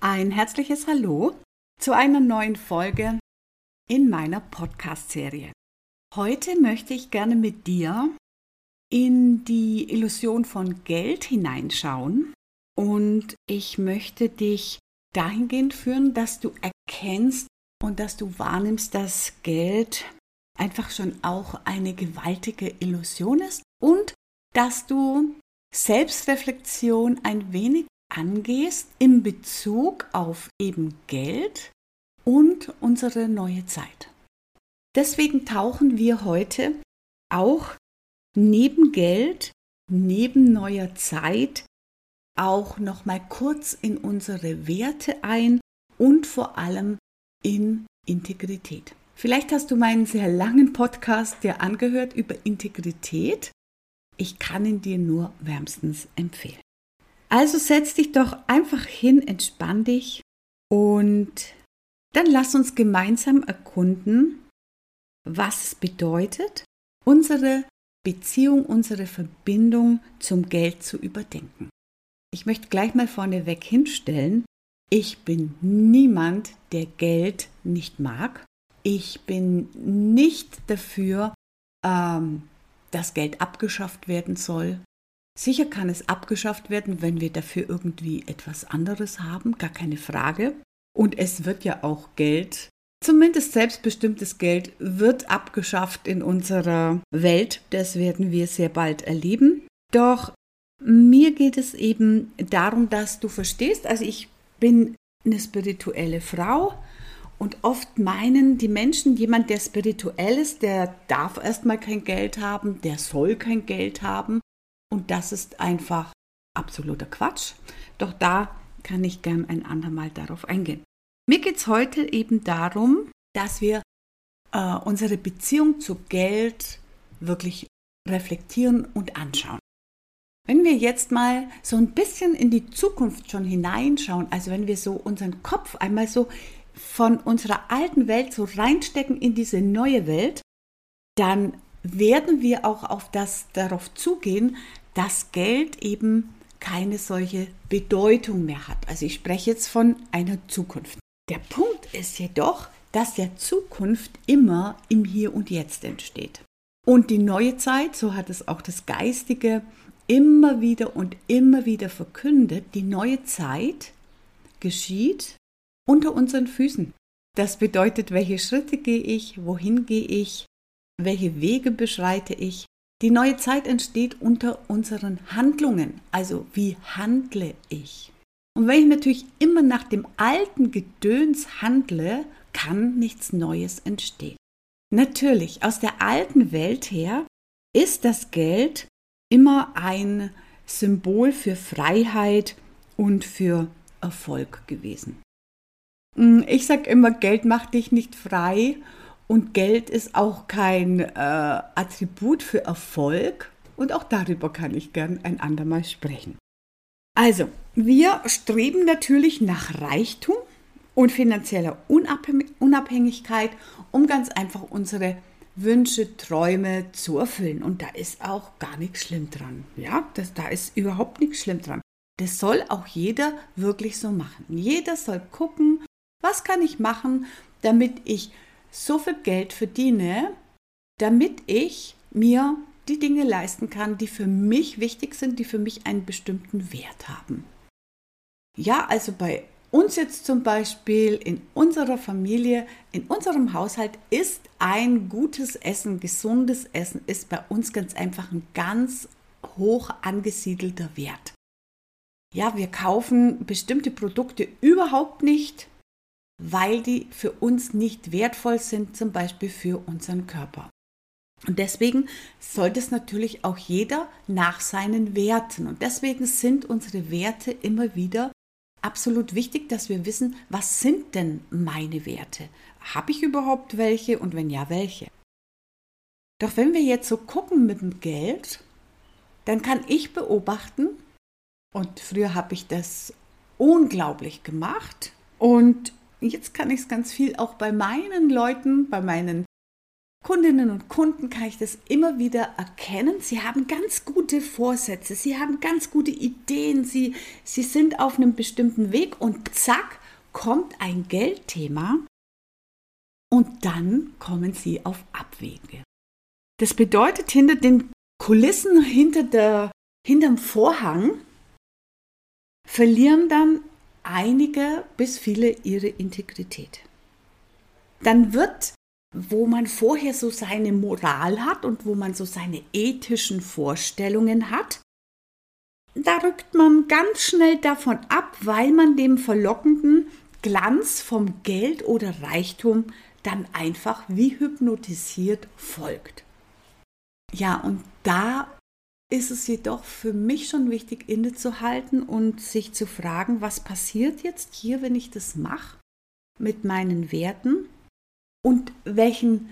Ein herzliches Hallo zu einer neuen Folge in meiner Podcast-Serie. Heute möchte ich gerne mit dir in die Illusion von Geld hineinschauen und ich möchte dich dahingehend führen, dass du erkennst und dass du wahrnimmst, dass Geld einfach schon auch eine gewaltige Illusion ist und dass du Selbstreflexion ein wenig angehst in Bezug auf eben Geld und unsere neue Zeit. Deswegen tauchen wir heute auch neben Geld, neben neuer Zeit auch noch mal kurz in unsere Werte ein und vor allem in Integrität. Vielleicht hast du meinen sehr langen Podcast dir angehört über Integrität. Ich kann ihn dir nur wärmstens empfehlen. Also setz dich doch einfach hin, entspann dich und dann lass uns gemeinsam erkunden, was es bedeutet, unsere Beziehung, unsere Verbindung zum Geld zu überdenken. Ich möchte gleich mal vorneweg hinstellen, ich bin niemand, der Geld nicht mag. Ich bin nicht dafür, ähm, dass Geld abgeschafft werden soll. Sicher kann es abgeschafft werden, wenn wir dafür irgendwie etwas anderes haben, gar keine Frage. Und es wird ja auch Geld, zumindest selbstbestimmtes Geld, wird abgeschafft in unserer Welt. Das werden wir sehr bald erleben. Doch mir geht es eben darum, dass du verstehst, also ich bin eine spirituelle Frau und oft meinen die Menschen, jemand, der spirituell ist, der darf erstmal kein Geld haben, der soll kein Geld haben. Und das ist einfach absoluter Quatsch. Doch da kann ich gern ein andermal darauf eingehen. Mir geht es heute eben darum, dass wir äh, unsere Beziehung zu Geld wirklich reflektieren und anschauen. Wenn wir jetzt mal so ein bisschen in die Zukunft schon hineinschauen, also wenn wir so unseren Kopf einmal so von unserer alten Welt so reinstecken in diese neue Welt, dann werden wir auch auf das darauf zugehen, dass Geld eben keine solche Bedeutung mehr hat. Also ich spreche jetzt von einer Zukunft. Der Punkt ist jedoch, dass der Zukunft immer im Hier und Jetzt entsteht. Und die neue Zeit, so hat es auch das Geistige immer wieder und immer wieder verkündet, die neue Zeit geschieht unter unseren Füßen. Das bedeutet, welche Schritte gehe ich, wohin gehe ich, welche Wege beschreite ich. Die neue Zeit entsteht unter unseren Handlungen, also wie handle ich. Und wenn ich natürlich immer nach dem alten Gedöns handle, kann nichts Neues entstehen. Natürlich, aus der alten Welt her ist das Geld immer ein Symbol für Freiheit und für Erfolg gewesen. Hm, ich sage immer, Geld macht dich nicht frei und Geld ist auch kein äh, Attribut für Erfolg. Und auch darüber kann ich gern ein andermal sprechen. Also, wir streben natürlich nach Reichtum und finanzieller Unabhängigkeit, um ganz einfach unsere Wünsche, Träume zu erfüllen. Und da ist auch gar nichts schlimm dran. Ja, das, da ist überhaupt nichts schlimm dran. Das soll auch jeder wirklich so machen. Jeder soll gucken, was kann ich machen, damit ich so viel Geld verdiene, damit ich mir die Dinge leisten kann, die für mich wichtig sind, die für mich einen bestimmten Wert haben. Ja, also bei uns jetzt zum Beispiel in unserer Familie, in unserem Haushalt ist ein gutes Essen, gesundes Essen, ist bei uns ganz einfach ein ganz hoch angesiedelter Wert. Ja, wir kaufen bestimmte Produkte überhaupt nicht, weil die für uns nicht wertvoll sind, zum Beispiel für unseren Körper. Und deswegen sollte es natürlich auch jeder nach seinen Werten. Und deswegen sind unsere Werte immer wieder absolut wichtig, dass wir wissen, was sind denn meine Werte? Habe ich überhaupt welche und wenn ja, welche? Doch wenn wir jetzt so gucken mit dem Geld, dann kann ich beobachten, und früher habe ich das unglaublich gemacht, und jetzt kann ich es ganz viel auch bei meinen Leuten, bei meinen Kundinnen und Kunden kann ich das immer wieder erkennen. Sie haben ganz gute Vorsätze, sie haben ganz gute Ideen, sie, sie sind auf einem bestimmten Weg und zack, kommt ein Geldthema und dann kommen sie auf Abwege. Das bedeutet, hinter den Kulissen, hinter der, hinterm Vorhang verlieren dann einige bis viele ihre Integrität. Dann wird, wo man vorher so seine Moral hat und wo man so seine ethischen Vorstellungen hat, da rückt man ganz schnell davon ab, weil man dem verlockenden Glanz vom Geld oder Reichtum dann einfach wie hypnotisiert folgt. Ja, und da ist es jedoch für mich schon wichtig, innezuhalten und sich zu fragen, was passiert jetzt hier, wenn ich das mache mit meinen Werten und welchen,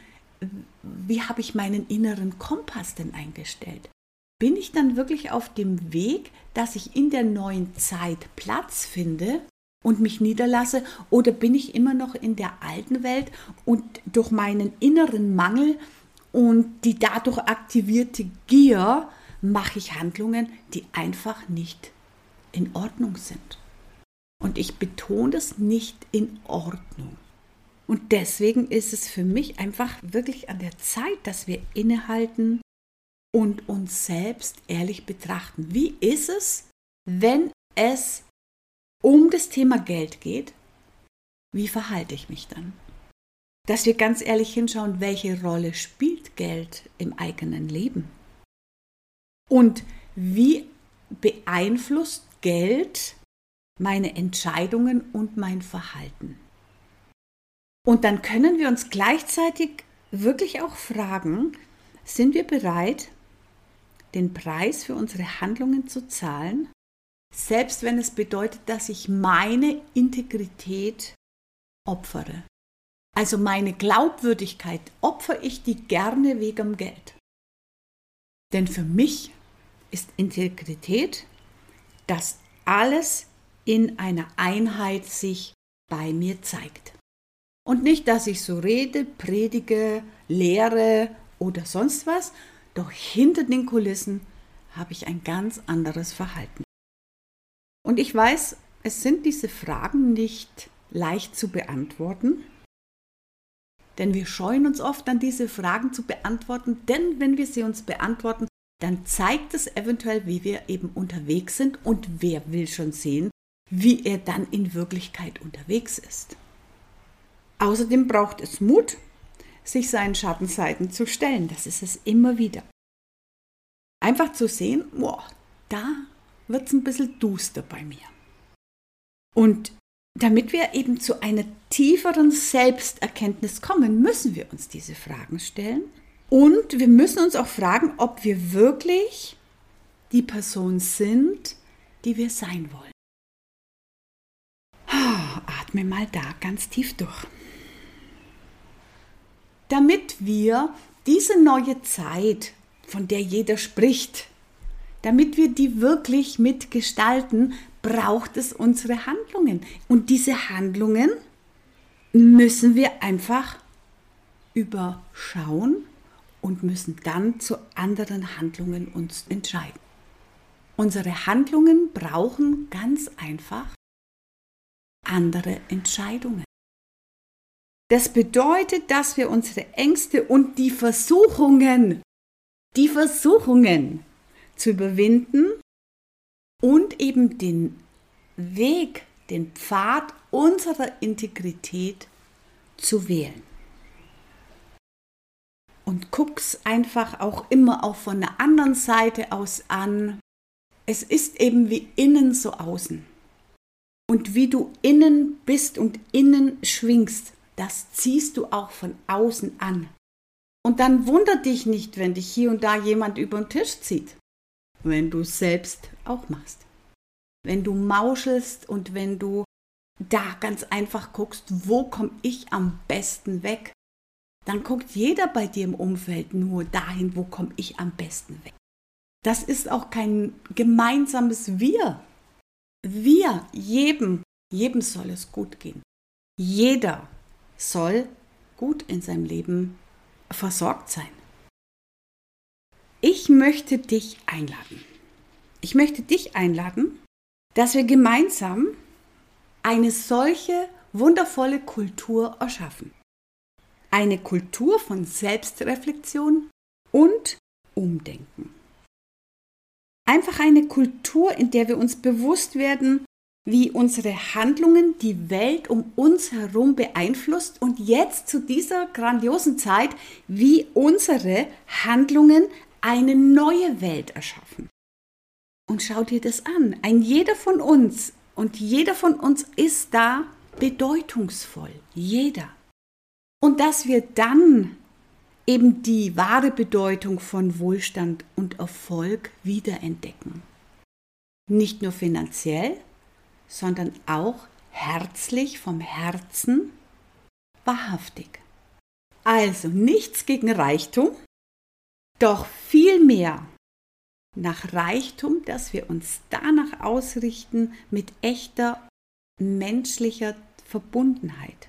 wie habe ich meinen inneren Kompass denn eingestellt? Bin ich dann wirklich auf dem Weg, dass ich in der neuen Zeit Platz finde und mich niederlasse oder bin ich immer noch in der alten Welt und durch meinen inneren Mangel und die dadurch aktivierte Gier mache ich Handlungen, die einfach nicht in Ordnung sind. Und ich betone das nicht in Ordnung. Und deswegen ist es für mich einfach wirklich an der Zeit, dass wir innehalten und uns selbst ehrlich betrachten. Wie ist es, wenn es um das Thema Geld geht? Wie verhalte ich mich dann? Dass wir ganz ehrlich hinschauen, welche Rolle spielt Geld im eigenen Leben? Und wie beeinflusst Geld meine Entscheidungen und mein Verhalten? Und dann können wir uns gleichzeitig wirklich auch fragen, sind wir bereit, den Preis für unsere Handlungen zu zahlen, selbst wenn es bedeutet, dass ich meine Integrität opfere. Also meine Glaubwürdigkeit opfere ich die gerne wegen Geld. Denn für mich ist Integrität, dass alles in einer Einheit sich bei mir zeigt. Und nicht, dass ich so rede, predige, lehre oder sonst was, doch hinter den Kulissen habe ich ein ganz anderes Verhalten. Und ich weiß, es sind diese Fragen nicht leicht zu beantworten, denn wir scheuen uns oft an diese Fragen zu beantworten, denn wenn wir sie uns beantworten, dann zeigt es eventuell, wie wir eben unterwegs sind und wer will schon sehen, wie er dann in Wirklichkeit unterwegs ist. Außerdem braucht es Mut, sich seinen Schattenseiten zu stellen. Das ist es immer wieder. Einfach zu sehen, boah, da wird es ein bisschen duster bei mir. Und damit wir eben zu einer tieferen Selbsterkenntnis kommen, müssen wir uns diese Fragen stellen. Und wir müssen uns auch fragen, ob wir wirklich die Person sind, die wir sein wollen. Atme mal da ganz tief durch. Damit wir diese neue Zeit, von der jeder spricht, damit wir die wirklich mitgestalten, braucht es unsere Handlungen. Und diese Handlungen müssen wir einfach überschauen und müssen dann zu anderen Handlungen uns entscheiden. Unsere Handlungen brauchen ganz einfach andere Entscheidungen. Das bedeutet, dass wir unsere Ängste und die Versuchungen, die Versuchungen zu überwinden und eben den Weg, den Pfad unserer Integrität zu wählen. Und guck's einfach auch immer auch von der anderen Seite aus an. Es ist eben wie innen so außen. Und wie du innen bist und innen schwingst, das ziehst du auch von außen an. Und dann wundert dich nicht, wenn dich hier und da jemand über den Tisch zieht wenn du es selbst auch machst. Wenn du mauschelst und wenn du da ganz einfach guckst, wo komme ich am besten weg, dann guckt jeder bei dir im Umfeld nur dahin, wo komme ich am besten weg. Das ist auch kein gemeinsames Wir. Wir, jedem, jedem soll es gut gehen. Jeder soll gut in seinem Leben versorgt sein. Ich möchte dich einladen. Ich möchte dich einladen, dass wir gemeinsam eine solche wundervolle Kultur erschaffen. Eine Kultur von Selbstreflexion und Umdenken. Einfach eine Kultur, in der wir uns bewusst werden, wie unsere Handlungen die Welt um uns herum beeinflusst und jetzt zu dieser grandiosen Zeit, wie unsere Handlungen eine neue Welt erschaffen. Und schau dir das an. Ein jeder von uns und jeder von uns ist da bedeutungsvoll. Jeder. Und dass wir dann eben die wahre Bedeutung von Wohlstand und Erfolg wiederentdecken. Nicht nur finanziell, sondern auch herzlich vom Herzen, wahrhaftig. Also nichts gegen Reichtum, doch vielmehr nach Reichtum, dass wir uns danach ausrichten mit echter menschlicher Verbundenheit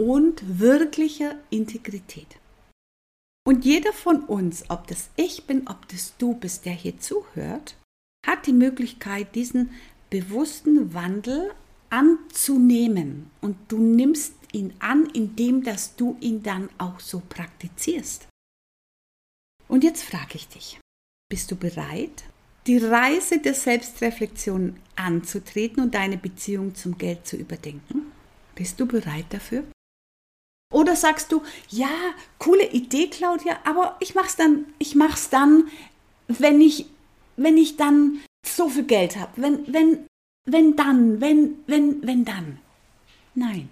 und wirklicher Integrität. Und jeder von uns, ob das ich bin, ob das du bist, der hier zuhört, hat die Möglichkeit, diesen bewussten Wandel anzunehmen. Und du nimmst ihn an, indem dass du ihn dann auch so praktizierst. Und jetzt frage ich dich, bist du bereit, die Reise der Selbstreflexion anzutreten und deine Beziehung zum Geld zu überdenken? Bist du bereit dafür? Oder sagst du, ja, coole Idee, Claudia, aber ich mach's dann, ich mach's dann, wenn ich, wenn ich dann so viel Geld habe. Wenn, wenn, wenn dann, wenn, wenn, wenn dann. Nein.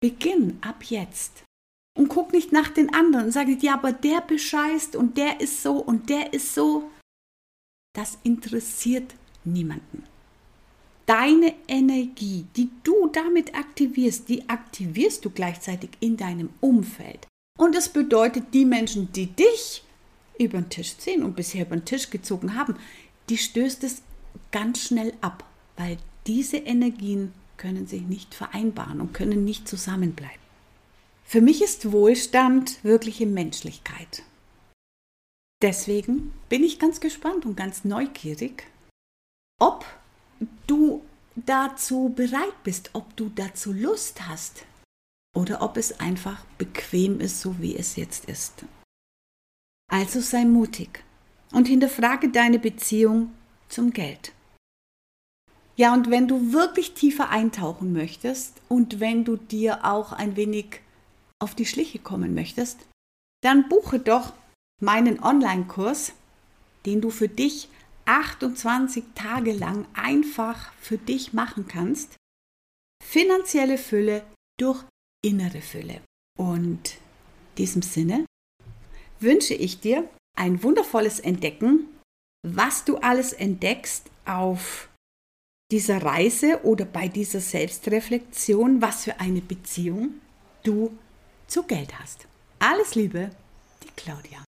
Beginn ab jetzt. Und guck nicht nach den anderen und sag nicht, ja, aber der bescheißt und der ist so und der ist so. Das interessiert niemanden. Deine Energie, die du damit aktivierst, die aktivierst du gleichzeitig in deinem Umfeld. Und das bedeutet, die Menschen, die dich über den Tisch ziehen und bisher über den Tisch gezogen haben, die stößt es ganz schnell ab, weil diese Energien können sich nicht vereinbaren und können nicht zusammenbleiben. Für mich ist Wohlstand wirkliche Menschlichkeit. Deswegen bin ich ganz gespannt und ganz neugierig, ob du dazu bereit bist, ob du dazu Lust hast oder ob es einfach bequem ist, so wie es jetzt ist. Also sei mutig und hinterfrage deine Beziehung zum Geld. Ja, und wenn du wirklich tiefer eintauchen möchtest und wenn du dir auch ein wenig auf die Schliche kommen möchtest, dann buche doch meinen Online-Kurs, den du für dich 28 Tage lang einfach für dich machen kannst. Finanzielle Fülle durch innere Fülle. Und in diesem Sinne wünsche ich dir ein wundervolles Entdecken, was du alles entdeckst auf dieser Reise oder bei dieser Selbstreflexion, was für eine Beziehung du zu Geld hast. Alles Liebe, die Claudia.